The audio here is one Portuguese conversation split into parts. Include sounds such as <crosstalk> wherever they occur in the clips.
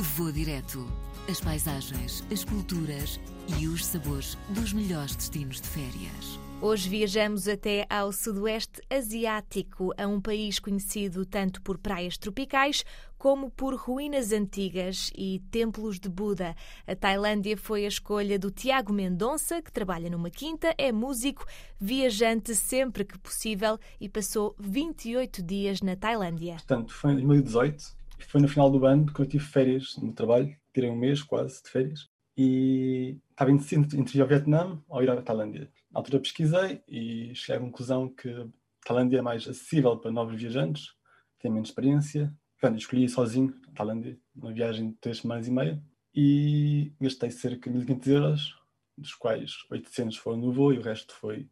Vou direto. As paisagens, as culturas e os sabores dos melhores destinos de férias. Hoje viajamos até ao Sudoeste Asiático, a um país conhecido tanto por praias tropicais como por ruínas antigas e templos de Buda. A Tailândia foi a escolha do Tiago Mendonça, que trabalha numa quinta, é músico, viajante sempre que possível e passou 28 dias na Tailândia. Portanto, foi em 2018 foi no final do ano que eu tive férias no trabalho, tirei um mês quase de férias e estava indeciso entre ir ao Vietnã ou ir à Tailândia. Na altura pesquisei e cheguei à conclusão que a Tailândia é mais acessível para novos viajantes, tem menos experiência. Portanto, escolhi sozinho a Tailândia, uma viagem de três semanas e meia, e gastei cerca de 1.500 euros, dos quais 800 foram no voo e o resto foi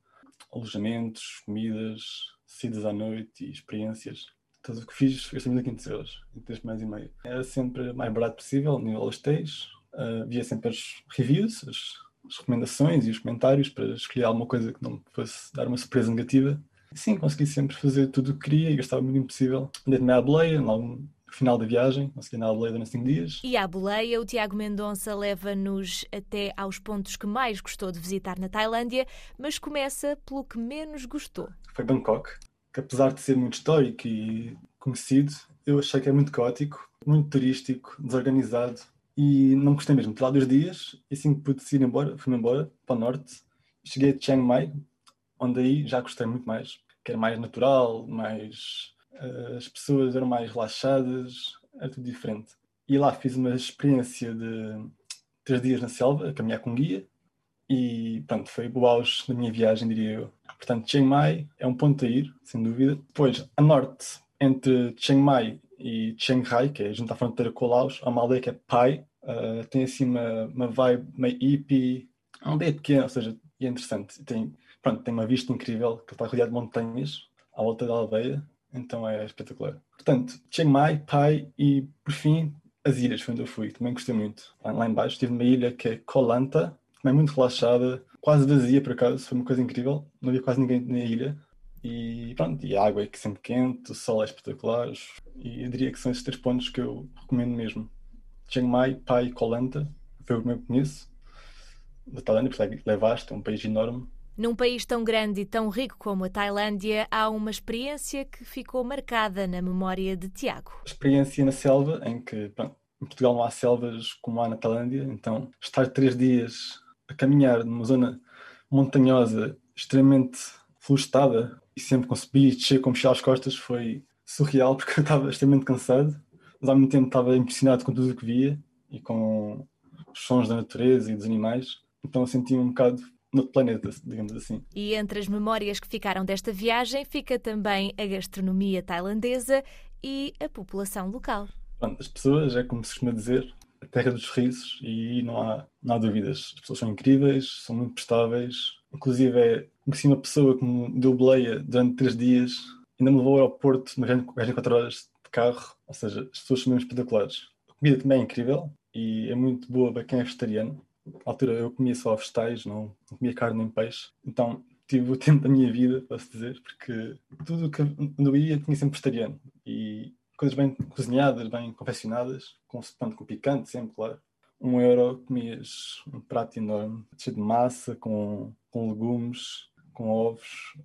alojamentos, comidas, saídas à noite e experiências. Tudo o que fiz, gastei 1.500 euros em três semanas e meia. Era sempre o mais barato possível, nível hostéis. Uh, via sempre as reviews, as, as, recomendações e os comentários para escolher alguma coisa que não fosse dar uma surpresa negativa. E sim, consegui sempre fazer tudo o que queria e gastava o mínimo possível. Dei-me à boleia, no final da viagem, consegui andar à boleia durante 5 dias. E à boleia, o Tiago Mendonça leva-nos até aos pontos que mais gostou de visitar na Tailândia, mas começa pelo que menos gostou. Foi Bangkok que apesar de ser muito histórico e conhecido, eu achei que é muito caótico, muito turístico, desorganizado e não gostei mesmo. Tive lá dois dias e assim que pude ir embora, fui-me embora para o norte. Cheguei a Chiang Mai, onde aí já gostei muito mais, que era mais natural, mais uh, as pessoas eram mais relaxadas, era tudo diferente. E lá fiz uma experiência de três dias na selva, a caminhar com guia, e pronto, foi o auge da minha viagem, diria eu. Portanto, Chiang Mai é um ponto a ir, sem dúvida. Depois, a norte, entre Chiang Mai e Chiang Rai, que é junto à fronteira com o Laos, há uma aldeia que é Pai, uh, tem assim uma, uma vibe meio hippie, uma aldeia pequena, ou seja, e é interessante. Tem, pronto, tem uma vista incrível, que está rodeado de montanhas à volta da aldeia, então é espetacular. Portanto, Chiang Mai, Pai e, por fim, as ilhas, foi onde eu fui, também gostei muito. Lá, lá embaixo estive numa ilha que é Koh Lanta, também muito relaxada, quase vazia por acaso, foi uma coisa incrível, não havia quase ninguém na ilha. E pronto, e a água é sempre quente, o sol é espetacular, e eu diria que são esses três pontos que eu recomendo mesmo. Chiang Mai, Pai e Koh Lanta, foi o que eu conheço, da Tailândia, porque é vasto, é um país enorme. Num país tão grande e tão rico como a Tailândia, há uma experiência que ficou marcada na memória de Tiago. A experiência na selva, em que pronto, em Portugal não há selvas como há na Tailândia, então estar três dias a caminhar numa zona montanhosa, extremamente florestada, e sempre com subir e descer com mochila às costas foi surreal, <laughs> porque eu estava extremamente cansado, mas ao mesmo tempo estava impressionado com tudo o que via e com os sons da natureza e dos animais, então eu senti um bocado no planeta, digamos assim. E entre as memórias que ficaram desta viagem fica também a gastronomia tailandesa e a população local. Pronto, as pessoas, é como se costuma dizer, terra dos sorrisos e não há, não há dúvidas. As pessoas são incríveis, são muito prestáveis. Inclusive, é, conheci uma pessoa que me deu boleia durante três dias, ainda me levou ao aeroporto viagem de quatro horas de carro. Ou seja, as pessoas são mesmo espetaculares. A comida também é incrível e é muito boa para quem é vegetariano. Na altura eu comia só vegetais, não, não comia carne nem peixe. Então tive o <laughs> tempo da minha vida, posso dizer, porque tudo que eu ia tinha sempre vegetariano. E coisas bem cozinhadas, bem confeccionadas, com, com picante sempre, claro. Um euro comias um prato enorme, cheio de massa, com, com legumes, com ovos,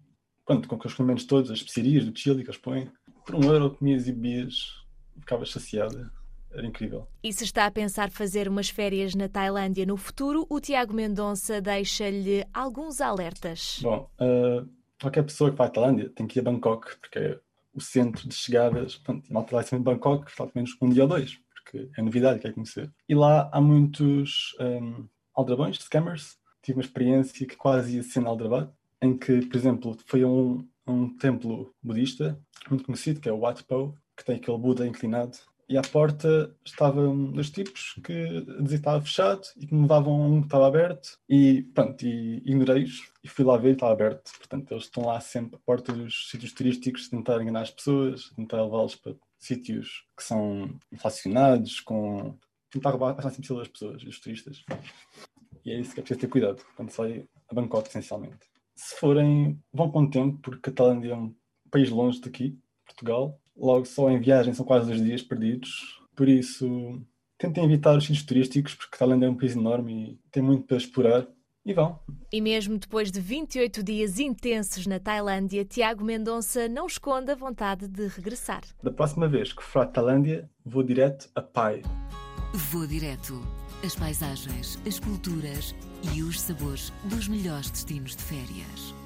pronto, com os condimentos todos, as especiarias do chili que eles põem. Por um euro comias e bebias, ficavas saciada. Era incrível. E se está a pensar fazer umas férias na Tailândia no futuro, o Tiago Mendonça deixa-lhe alguns alertas. Bom, uh, qualquer pessoa que vai à Tailândia tem que ir a Bangkok, porque é o centro de chegadas. Pronto, e malta vai sempre em Bangkok, pelo menos um dia ou dois, porque é novidade, quer conhecer. E lá há muitos um, aldrabões, scammers. Tive uma experiência que quase ia ser na Aldrabad, em que, por exemplo, foi a um, um templo budista muito conhecido, que é o Wat Po, que tem aquele Buda inclinado e à porta estavam dois tipos que dizia que estava fechado e que me levavam um que estava aberto e pronto, e ignorei-os e fui lá ver e estava aberto. Portanto, eles estão lá sempre à porta dos sítios turísticos, tentar enganar as pessoas, tentar levá-los para sítios que são inflacionados, com tentar roubar a sempre das pessoas, dos turistas. E é isso que é preciso ter cuidado quando sai a Bangkok, essencialmente. Se forem, vão com o tempo, porque a Tailândia é um país longe daqui, Portugal, logo só em viagem são quase dois dias perdidos, por isso tentem evitar os sítios turísticos, porque Tailândia é um país enorme e tem muito para explorar. E vão. E mesmo depois de 28 dias intensos na Tailândia, Tiago Mendonça não esconde a vontade de regressar. Da próxima vez que for à Tailândia, vou direto a Pai. Vou direto. As paisagens, as culturas e os sabores dos melhores destinos de férias.